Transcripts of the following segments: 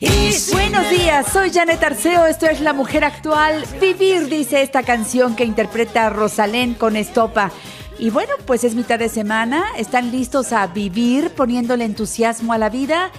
Buenos días, soy Janet Arceo, esto es La Mujer Actual. Vivir, dice esta canción que interpreta Rosalén con Estopa. Y bueno, pues es mitad de semana, están listos a vivir poniéndole entusiasmo a la vida.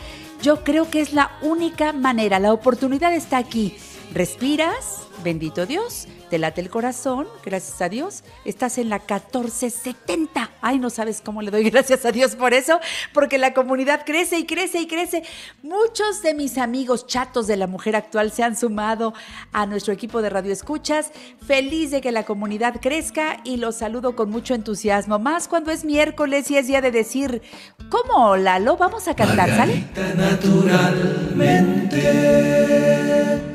Yo creo que es la única manera, la oportunidad está aquí. Respiras, bendito Dios, te late el corazón, gracias a Dios, estás en la 1470. Ay, no sabes cómo le doy gracias a Dios por eso, porque la comunidad crece y crece y crece. Muchos de mis amigos chatos de la mujer actual se han sumado a nuestro equipo de Radio Escuchas. Feliz de que la comunidad crezca y los saludo con mucho entusiasmo, más cuando es miércoles y es día de decir, ¿cómo Lalo? Vamos a cantar, ¿sale? Naturalmente.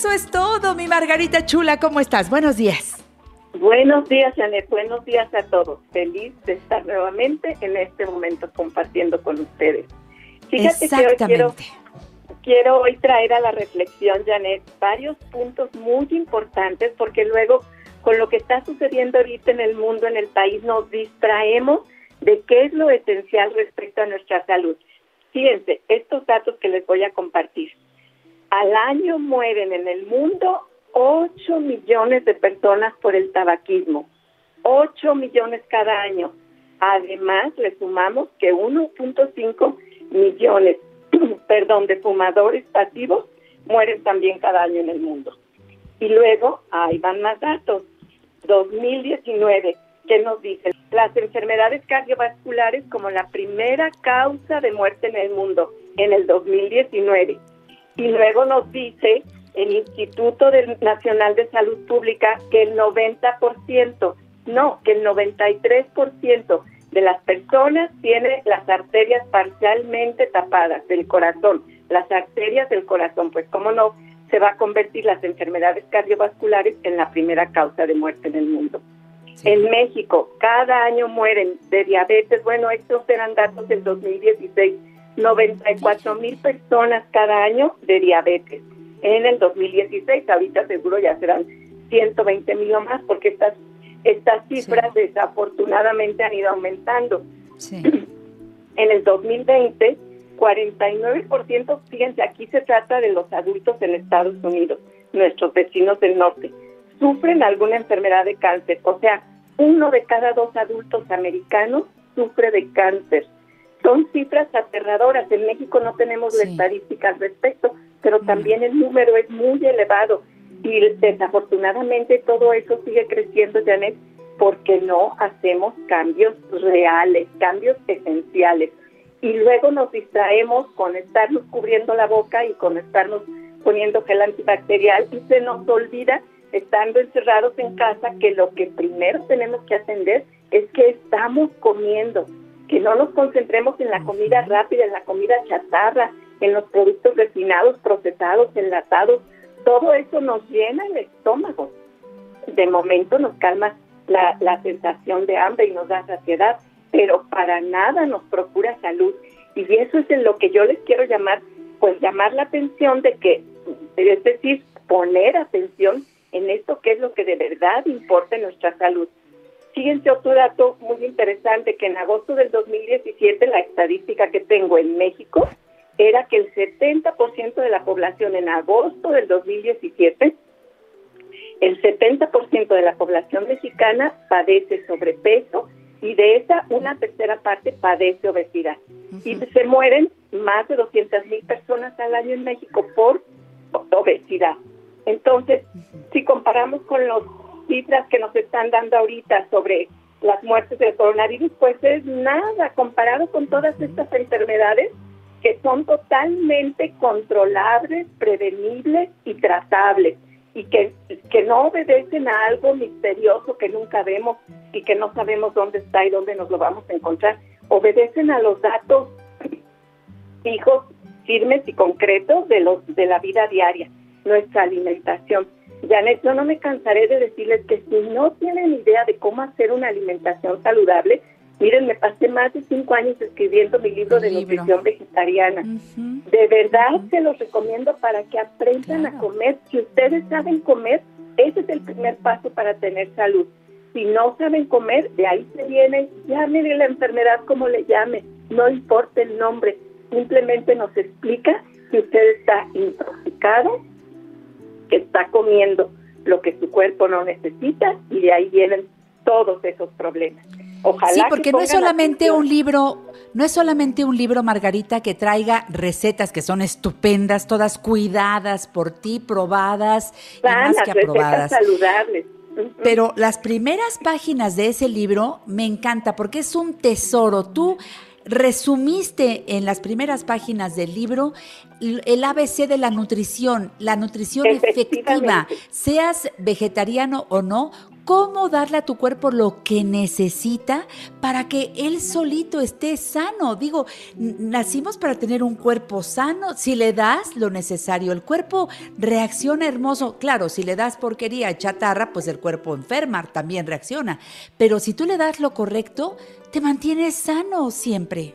Eso es todo, mi Margarita Chula, ¿cómo estás? Buenos días. Buenos días, Janet. Buenos días a todos. Feliz de estar nuevamente en este momento compartiendo con ustedes. Fíjate que hoy quiero, quiero hoy traer a la reflexión, Janet, varios puntos muy importantes porque luego con lo que está sucediendo ahorita en el mundo, en el país, nos distraemos de qué es lo esencial respecto a nuestra salud. Fíjense, estos datos que les voy a compartir. Al año mueren en el mundo 8 millones de personas por el tabaquismo. 8 millones cada año. Además, le sumamos que 1.5 millones, perdón, de fumadores pasivos mueren también cada año en el mundo. Y luego, ahí van más datos. 2019, ¿qué nos dice? Las enfermedades cardiovasculares como la primera causa de muerte en el mundo en el 2019 y luego nos dice el Instituto Nacional de Salud Pública que el 90%, no, que el 93% de las personas tiene las arterias parcialmente tapadas del corazón, las arterias del corazón, pues cómo no se va a convertir las enfermedades cardiovasculares en la primera causa de muerte en el mundo. En México, cada año mueren de diabetes, bueno, estos eran datos del 2016, 94 mil personas cada año de diabetes. En el 2016, ahorita seguro ya serán 120 mil o más, porque estas, estas cifras desafortunadamente han ido aumentando. En el 2020, 49%, fíjense, aquí se trata de los adultos en Estados Unidos, nuestros vecinos del norte, sufren alguna enfermedad de cáncer. O sea, uno de cada dos adultos americanos sufre de cáncer son cifras aterradoras. En México no tenemos estadísticas al respecto, pero también el número es muy elevado. Y desafortunadamente todo eso sigue creciendo, Janet, porque no hacemos cambios reales, cambios esenciales. Y luego nos distraemos con estarnos cubriendo la boca y con estarnos poniendo gel antibacterial. Y se nos olvida, estando encerrados en casa, que lo que primero tenemos que atender es que estamos comiendo que no nos concentremos en la comida rápida, en la comida chatarra, en los productos refinados, procesados, enlatados. Todo eso nos llena el estómago. De momento nos calma la, la sensación de hambre y nos da saciedad, pero para nada nos procura salud. Y eso es en lo que yo les quiero llamar, pues llamar la atención de que, es decir, poner atención en esto que es lo que de verdad importa en nuestra salud. Fíjense otro dato muy interesante, que en agosto del 2017 la estadística que tengo en México era que el 70% de la población en agosto del 2017, el 70% de la población mexicana padece sobrepeso y de esa una tercera parte padece obesidad. Y se mueren más de 200 mil personas al año en México por obesidad. Entonces, si comparamos con los cifras que nos están dando ahorita sobre las muertes del coronavirus, pues es nada comparado con todas estas enfermedades que son totalmente controlables, prevenibles y tratables y que, que no obedecen a algo misterioso que nunca vemos y que no sabemos dónde está y dónde nos lo vamos a encontrar. Obedecen a los datos fijos, firmes y concretos de, los, de la vida diaria, nuestra alimentación Janet, yo no me cansaré de decirles que si no tienen idea de cómo hacer una alimentación saludable, miren, me pasé más de cinco años escribiendo mi libro de nutrición vegetariana. De verdad se los recomiendo para que aprendan a comer. Si ustedes saben comer, ese es el primer paso para tener salud. Si no saben comer, de ahí se viene, llámenle la enfermedad como le llame, no importa el nombre, simplemente nos explica que usted está intoxicado, que está comiendo lo que su cuerpo no necesita y de ahí vienen todos esos problemas. Ojalá sí, porque no es solamente un libro, no es solamente un libro, Margarita, que traiga recetas que son estupendas, todas cuidadas por ti, probadas y más que aprobadas. saludables. Pero las primeras páginas de ese libro me encanta porque es un tesoro. Tú resumiste en las primeras páginas del libro el ABC de la nutrición, la nutrición efectiva, seas vegetariano o no, cómo darle a tu cuerpo lo que necesita para que él solito esté sano. Digo, nacimos para tener un cuerpo sano. Si le das lo necesario, el cuerpo reacciona hermoso. Claro, si le das porquería, chatarra, pues el cuerpo enferma, también reacciona. Pero si tú le das lo correcto, te mantienes sano siempre.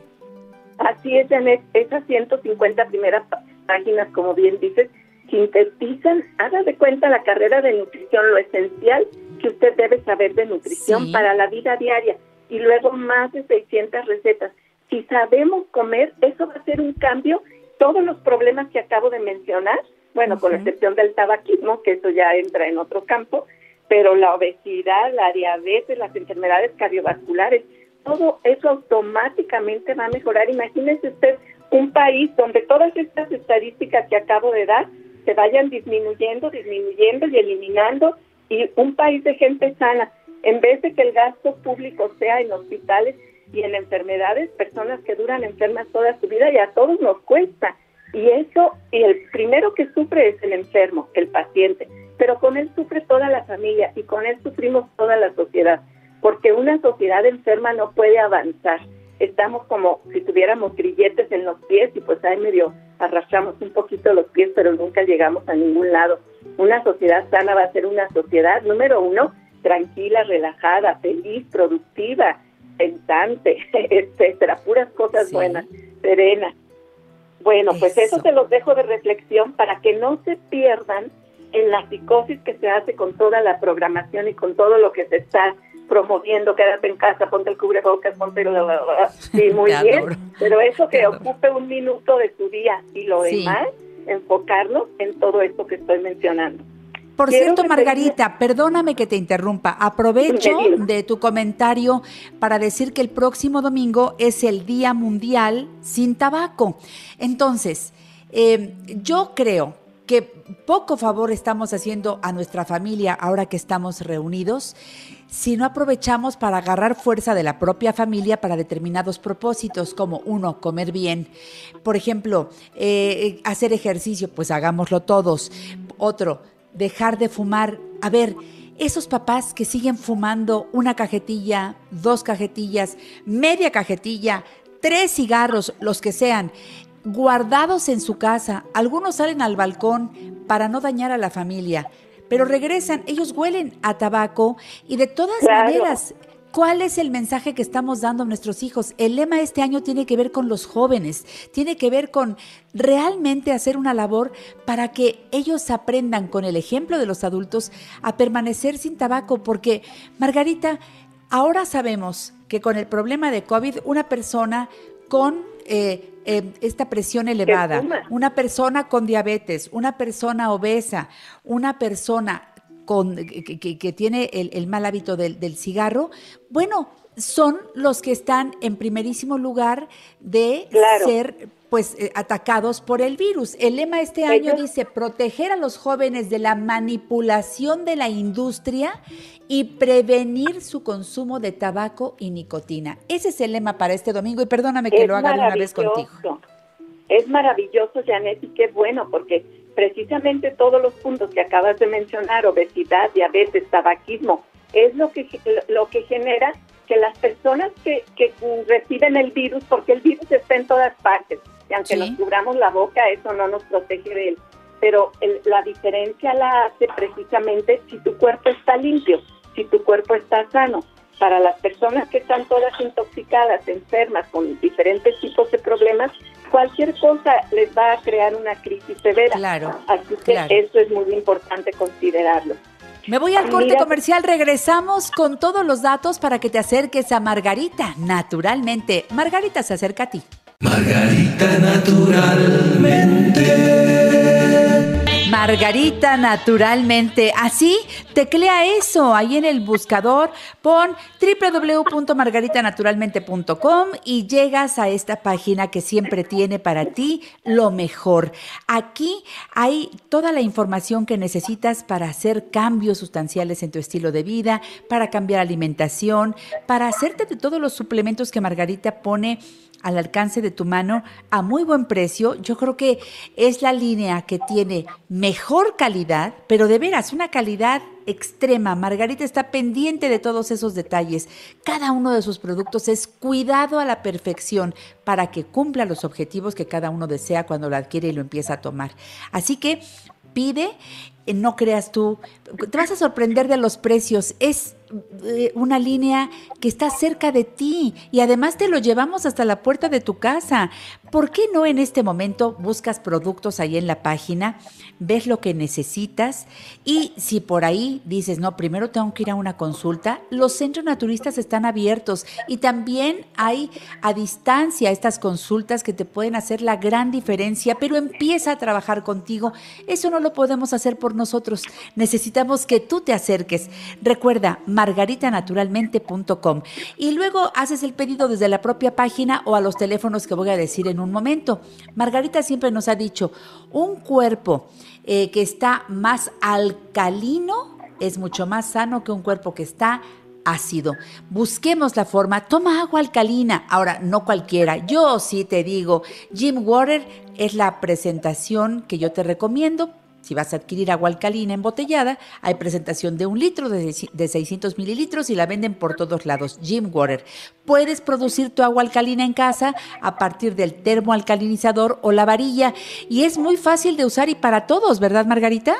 Así es, Janet. Esas 150 primeras páginas, como bien dices, sintetizan, haga de cuenta la carrera de nutrición, lo esencial que usted debe saber de nutrición para la vida diaria y luego más de 600 recetas. Si sabemos comer, eso va a ser un cambio. Todos los problemas que acabo de mencionar, bueno, con la excepción del tabaquismo, que eso ya entra en otro campo, pero la obesidad, la diabetes, las enfermedades cardiovasculares, todo eso automáticamente va a mejorar. Imagínese usted un país donde todas estas estadísticas que acabo de dar se vayan disminuyendo, disminuyendo y eliminando y un país de gente sana, en vez de que el gasto público sea en hospitales y en enfermedades, personas que duran enfermas toda su vida y a todos nos cuesta. Y eso, y el primero que sufre es el enfermo, el paciente, pero con él sufre toda la familia y con él sufrimos toda la sociedad, porque una sociedad enferma no puede avanzar estamos como si tuviéramos grilletes en los pies y pues ahí medio arrastramos un poquito los pies, pero nunca llegamos a ningún lado. Una sociedad sana va a ser una sociedad, número uno, tranquila, relajada, feliz, productiva, pensante, etcétera, puras cosas buenas, serena. Bueno, pues eso se los dejo de reflexión para que no se pierdan en la psicosis que se hace con toda la programación y con todo lo que se está promoviendo. Quédate en casa, ponte el cubrebocas, ponte el... Sí, muy bien, pero eso que ocupe un minuto de tu día y lo demás, enfocarnos en todo esto que estoy mencionando. Por cierto, Margarita, perdóname que te interrumpa. Aprovecho de tu comentario para decir que el próximo domingo es el Día Mundial sin Tabaco. Entonces, eh, yo creo que poco favor estamos haciendo a nuestra familia ahora que estamos reunidos si no aprovechamos para agarrar fuerza de la propia familia para determinados propósitos, como uno, comer bien. Por ejemplo, eh, hacer ejercicio, pues hagámoslo todos. Otro, dejar de fumar. A ver, esos papás que siguen fumando una cajetilla, dos cajetillas, media cajetilla, tres cigarros, los que sean, guardados en su casa, algunos salen al balcón para no dañar a la familia pero regresan, ellos huelen a tabaco y de todas maneras, ¿cuál es el mensaje que estamos dando a nuestros hijos? El lema este año tiene que ver con los jóvenes, tiene que ver con realmente hacer una labor para que ellos aprendan con el ejemplo de los adultos a permanecer sin tabaco, porque Margarita, ahora sabemos que con el problema de COVID, una persona con eh, eh, esta presión elevada, una persona con diabetes, una persona obesa, una persona con, que, tiene el, mal hábito del, del cigarro, bueno, son los que están en primerísimo lugar de ser pues eh, atacados por el virus. El lema este año dice proteger a los jóvenes de la manipulación de la industria y prevenir su consumo de tabaco y nicotina. Ese es el lema para este domingo y perdóname que lo haga de una vez contigo. Es maravilloso, Janet, y qué bueno, porque precisamente todos los puntos que acabas de mencionar, obesidad, diabetes, tabaquismo, es lo que, lo que genera que las personas que, que reciben el virus, porque el virus está en todas partes, y aunque nos cubramos la boca, eso no nos protege de él. pero la diferencia la hace precisamente si tu cuerpo está limpio, si tu cuerpo está sano. Para las personas que están todas intoxicadas, enfermas, con diferentes tipos de problemas, cualquier cosa les va a crear una crisis severa. Claro. Así que eso es muy importante considerarlo. Me voy al corte comercial, regresamos con todos los datos para que te acerques a Margarita, naturalmente. Margarita se acerca a ti. Margarita naturalmente. Margarita naturalmente. Así, teclea eso ahí en el buscador, pon www.margaritanaturalmente.com y llegas a esta página que siempre tiene para ti lo mejor. Aquí hay toda la información que necesitas para hacer cambios sustanciales en tu estilo de vida, para cambiar alimentación, para hacerte de todos los suplementos que Margarita pone al alcance de tu mano a muy buen precio. Yo creo que es la línea que tiene mejor calidad, pero de veras, una calidad extrema. Margarita está pendiente de todos esos detalles. Cada uno de sus productos es cuidado a la perfección para que cumpla los objetivos que cada uno desea cuando lo adquiere y lo empieza a tomar. Así que pide, no creas tú, te vas a sorprender de los precios. Es eh, una línea que está cerca de ti y además te lo llevamos hasta la puerta de tu casa. ¿Por qué no en este momento buscas productos ahí en la página, ves lo que necesitas y si por ahí dices, no, primero tengo que ir a una consulta, los centros naturistas están abiertos y también hay a distancia estas consultas que te pueden hacer la gran diferencia, pero empieza a trabajar contigo. Eso no lo podemos hacer por nosotros. Necesitamos que tú te acerques. Recuerda, margaritanaturalmente.com y luego haces el pedido desde la propia página o a los teléfonos que voy a decir en un momento. Margarita siempre nos ha dicho, un cuerpo eh, que está más alcalino es mucho más sano que un cuerpo que está ácido. Busquemos la forma. Toma agua alcalina. Ahora, no cualquiera. Yo sí te digo, Jim Water es la presentación que yo te recomiendo si vas a adquirir agua alcalina embotellada, hay presentación de un litro de, 600 mililitros y la venden por todos lados. Jim Water. Puedes producir tu agua alcalina en casa a partir del termoalcalinizador o la varilla y es muy fácil de usar y para todos, ¿verdad, Margarita?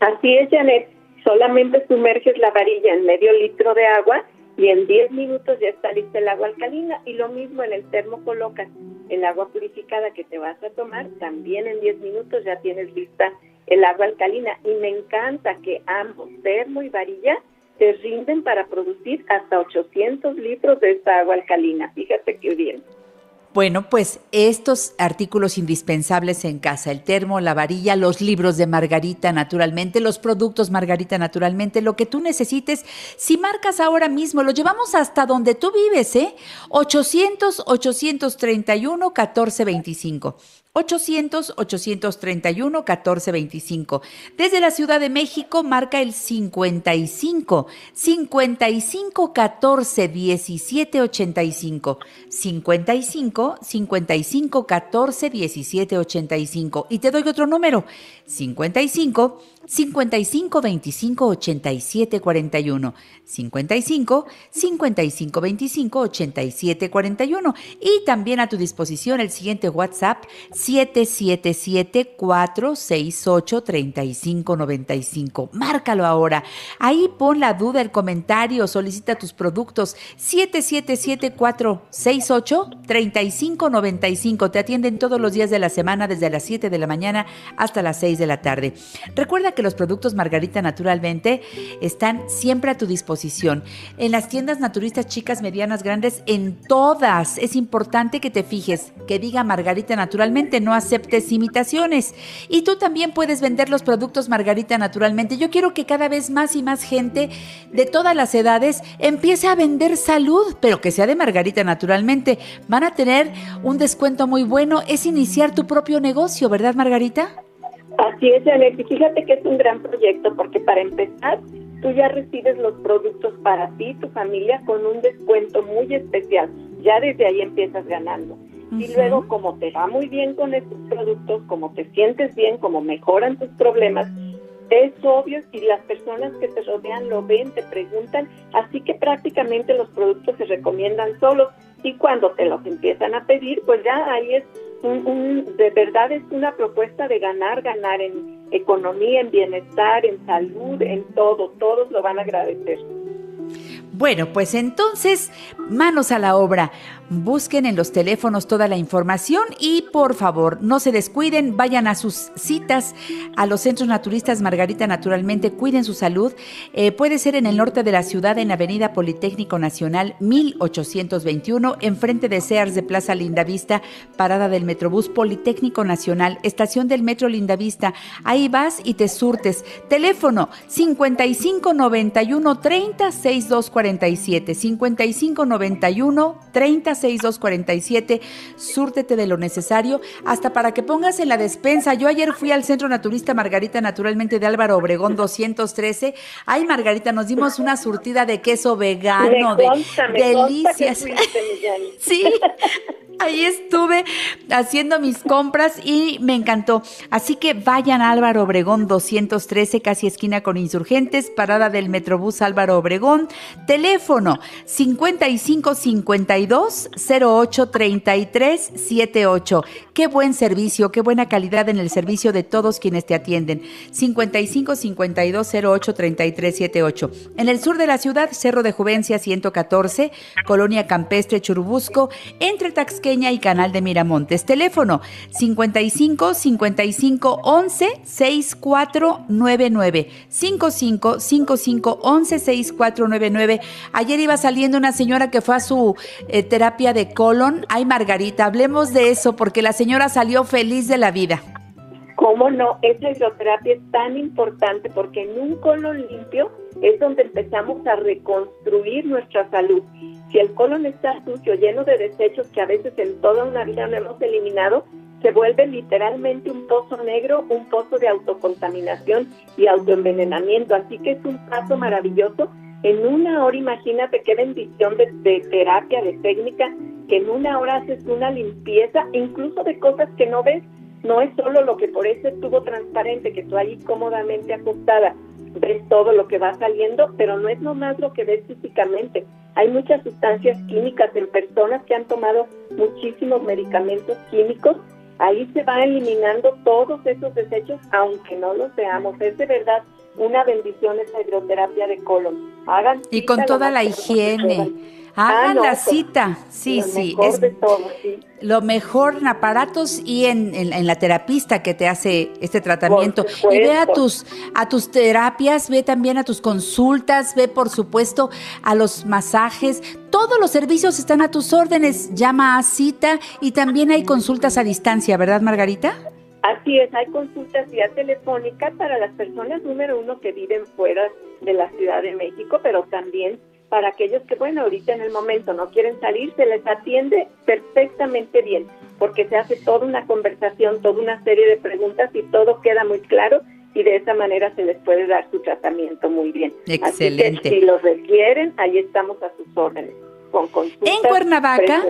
Así es, Janet. Solamente sumerges la varilla en medio litro de agua y en 10 minutos ya está lista el agua alcalina y lo mismo en el termo colocas el agua purificada que te vas a tomar, también en 10 minutos ya tienes lista el agua alcalina y me encanta que ambos, termo y varilla, te rinden para producir hasta 800 litros de esta agua alcalina. Fíjate qué bien. Bueno, pues estos artículos indispensables en casa, el termo, la varilla, los libros de Margarita naturalmente, los productos Margarita naturalmente, lo que tú necesites, si marcas ahora mismo, lo llevamos hasta donde tú vives, ¿eh? 800 831 1425. 800-831-1425. Desde la Ciudad de México marca el 55 55 14 17 85 55 55 14 17 85 y te doy otro número 55 55 25 87 41 55 55 25 87 41 y también a tu disposición el siguiente WhatsApp 777 468 35 95 márcalo ahora. Ahí pon la duda el comentario solicita tus productos. 777 468 35 95 te atienden todos los días de la semana desde las 7 de la mañana hasta las 6 de la tarde. Recuerda que los productos Margarita Naturalmente están siempre a tu disposición. En las tiendas naturistas chicas, medianas, grandes, en todas. Es importante que te fijes, que diga Margarita Naturalmente, no aceptes imitaciones. Y tú también puedes vender los productos Margarita Naturalmente. Yo quiero que cada vez más y más gente de todas las edades empiece a vender salud, pero que sea de Margarita Naturalmente. Van a tener un descuento muy bueno. Es iniciar tu propio negocio, ¿verdad, Margarita? Así es, Janet. Y fíjate que es un gran proyecto porque para empezar, tú ya recibes los productos para ti y tu familia con un descuento muy especial. Ya desde ahí empiezas ganando. Y luego, como te va muy bien con estos productos, como te sientes bien, como mejoran tus problemas, es obvio y las personas que te rodean lo ven, te preguntan, así que prácticamente los productos se recomiendan solos y cuando te los empiezan a pedir, pues ya ahí es de verdad es una propuesta de ganar, ganar en economía, en bienestar, en salud, en todo, todos lo van a agradecer. Bueno, pues entonces, manos a la obra. Busquen en los teléfonos toda la información y por favor, no se descuiden, vayan a sus citas a los centros naturistas Margarita Naturalmente, cuiden su salud. Eh, puede ser en el norte de la ciudad, en Avenida Politécnico Nacional 1821, enfrente de Sears de Plaza Lindavista, parada del Metrobús Politécnico Nacional, estación del Metro Lindavista. Ahí vas y te surtes. Teléfono 5591 30 6247 5591 30 6247. Súrtete de lo necesario hasta para que pongas en la despensa. Yo ayer fui al Centro Naturista Margarita, naturalmente de Álvaro Obregón 213. Ay, Margarita, nos dimos una surtida de queso vegano, de delicias. sí. Ahí estuve haciendo mis compras y me encantó. Así que vayan a Álvaro Obregón 213, casi esquina con insurgentes, parada del Metrobús Álvaro Obregón. Teléfono 5552 08 33 78. Qué buen servicio, qué buena calidad en el servicio de todos quienes te atienden. 55 52 08 33 78. En el sur de la ciudad, Cerro de Juvencia 114, Colonia Campestre Churubusco, entre Y Canal de Miramontes. Teléfono 55 55 11 6499. 55 55 11 6499. Ayer iba saliendo una señora que fue a su eh, terapia de colon. Ay, Margarita, hablemos de eso porque la señora salió feliz de la vida. ¿Cómo no? Esa hidroterapia es tan importante porque en un colon limpio es donde empezamos a reconstruir nuestra salud. Si el colon está sucio, lleno de desechos que a veces en toda una vida no hemos eliminado, se vuelve literalmente un pozo negro, un pozo de autocontaminación y autoenvenenamiento. Así que es un paso maravilloso. En una hora, imagínate qué bendición de, terapia, de técnica, que en una hora haces una limpieza, incluso de cosas que no ves no es solo lo que por ese tubo transparente que tú ahí cómodamente acostada ves todo lo que va saliendo, pero no es nomás lo que ves físicamente. Hay muchas sustancias químicas en personas que han tomado muchísimos medicamentos químicos. Ahí se va eliminando todos esos desechos, aunque no los veamos. Es de verdad una bendición esa hidroterapia de colon. Hagan y con toda la higiene. Hagan la cita, sí, sí. es Lo mejor en aparatos y en, la terapista que te hace este tratamiento. Y ve a tus, a tus terapias, ve también a tus consultas, ve por supuesto a los masajes. Todos los servicios están a tus órdenes. Llama a cita y también hay consultas a distancia, ¿verdad, Margarita? Así es, hay consultas vía telefónica para las personas número uno que viven fuera de la Ciudad de México, pero también para aquellos que, bueno, ahorita en el momento no quieren salir, se les atiende perfectamente bien, porque se hace toda una conversación, toda una serie de preguntas y todo queda muy claro y de esa manera se les puede dar su tratamiento muy bien. Excelente. si los requieren, ahí estamos a sus órdenes, con consultas En Cuernavaca.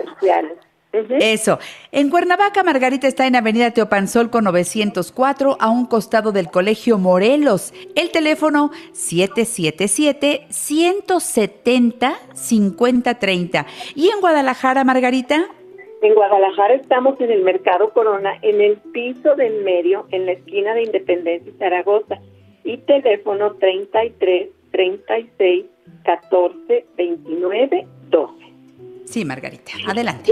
Eso. En Cuernavaca, Margarita está en Avenida Teopanzol con 904, a un costado del Colegio Morelos. El teléfono 777-170-5030. ¿Y en Guadalajara, Margarita? En Guadalajara estamos en el Mercado Corona, en el piso del medio, en la esquina de Independencia y Zaragoza. Y teléfono 33 36 14 29 12. Sí, Margarita, adelante.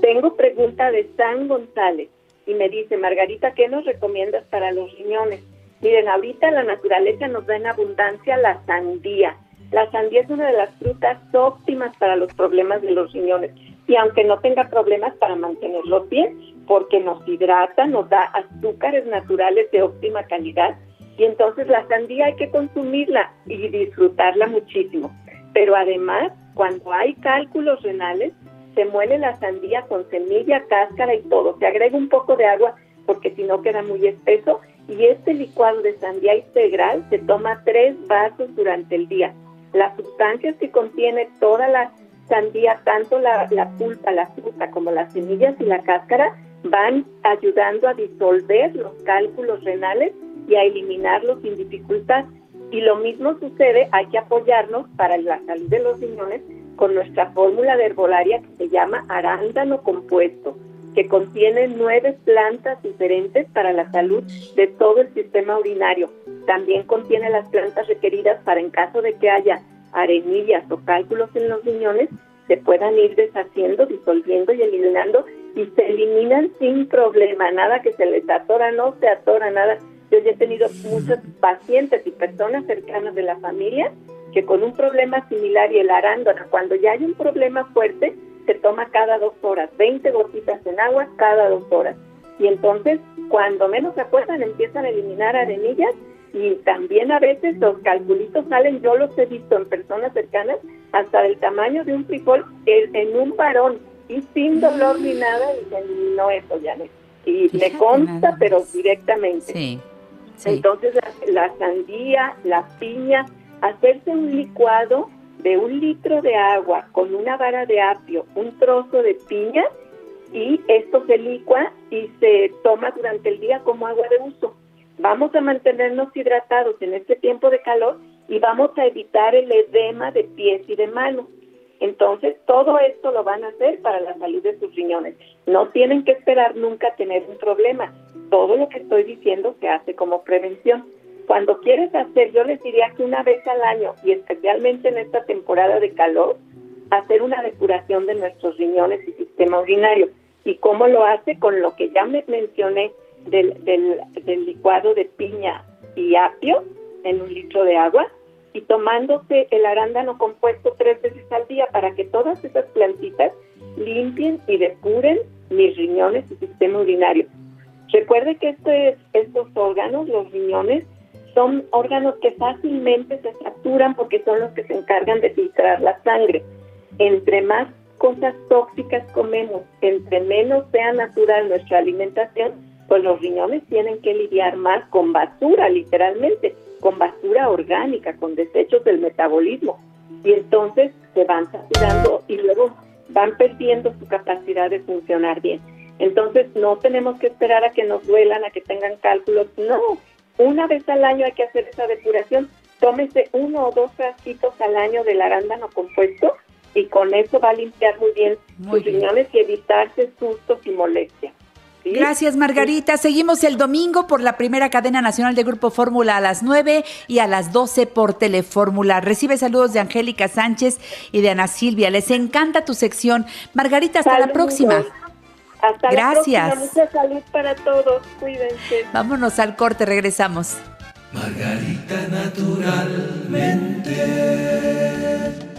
Tengo pregunta de San González y me dice, Margarita, ¿qué nos recomiendas para los riñones? Miren, ahorita la naturaleza nos da en abundancia la sandía. La sandía es una de las frutas óptimas para los problemas de los riñones. Y aunque no tenga problemas para mantenerlos bien, porque nos hidrata, nos da azúcares naturales de óptima calidad. Y entonces la sandía hay que consumirla y disfrutarla muchísimo. Pero además cuando hay cálculos renales, se muele la sandía con semilla, cáscara y todo. Se agrega un poco de agua porque si no queda muy espeso. Y este licuado de sandía integral se toma tres vasos durante el día. Las sustancias que contiene toda la sandía, tanto la, pulpa, la fruta como las semillas y la cáscara, van ayudando a disolver los cálculos renales y a eliminarlos sin dificultad. Y lo mismo sucede, hay que apoyarnos para la salud de los riñones con nuestra fórmula de herbolaria que se llama arándano compuesto. que contiene nueve plantas diferentes para la salud de todo el sistema urinario. También contiene las plantas requeridas para en caso de que haya arenillas o cálculos en los riñones, se puedan ir deshaciendo, disolviendo y eliminando y se eliminan sin problema, nada que se les atora, no se atora nada. Yo ya he tenido muchos pacientes y personas cercanas de la familia que con un problema similar y el arándano, cuando ya hay un problema fuerte, se toma cada dos horas, 20 gotitas en agua cada dos horas. Y entonces, cuando menos se acuerdan, empiezan a eliminar arenillas y también a veces los calculitos salen, yo los he visto en personas cercanas, hasta del tamaño de un frijol en un varón y sin dolor ni nada, dicen, no eso ya Y le consta, pero directamente. Sí, Entonces la, sandía, la piña, hacerse un licuado de un litro de agua con una vara de apio, un trozo de piña y esto se licua y se toma durante el día como agua de uso vamos a mantenernos hidratados en este tiempo de calor y vamos a evitar el edema de pies y de manos. Entonces, todo esto lo van a hacer para la salud de sus riñones. No tienen que esperar nunca tener un problema. Todo lo que estoy diciendo se hace como prevención. Cuando quieres hacer, yo les diría que una vez al año, y especialmente en esta temporada de calor, hacer una depuración de nuestros riñones y sistema urinario. ¿Y cómo lo hace? Con lo que ya me mencioné, del, del, licuado de piña y apio en un litro de agua y tomándose el arándano compuesto tres veces al día para que todas esas plantitas limpien y depuren mis riñones y sistema urinario. Recuerde que este, estos órganos, los riñones, son órganos que fácilmente se saturan porque son los que se encargan de filtrar la sangre. Entre más cosas tóxicas comemos, entre menos sea natural nuestra alimentación, pues los riñones tienen que lidiar más con basura, literalmente, con basura orgánica, con desechos del metabolismo. Y entonces se van saturando y luego van perdiendo su capacidad de funcionar bien. Entonces no tenemos que esperar a que nos duelan, a que tengan cálculos, no. Una vez al año hay que hacer esa depuración. Tómese uno o dos frasquitos al año del arándano compuesto y con eso va a limpiar muy bien sus riñones y evitarse sustos y molestias. Gracias, Margarita. Seguimos el domingo por la primera cadena nacional de Grupo Fórmula a las 9 y a las 12 por Telefórmula. Recibe saludos de Angélica Sánchez y de Ana Silvia. Les encanta tu sección. Margarita, hasta la próxima. Hasta Gracias. la próxima. Mucha salud para todos. Cuídense. Vámonos al corte, regresamos. Margarita naturalmente.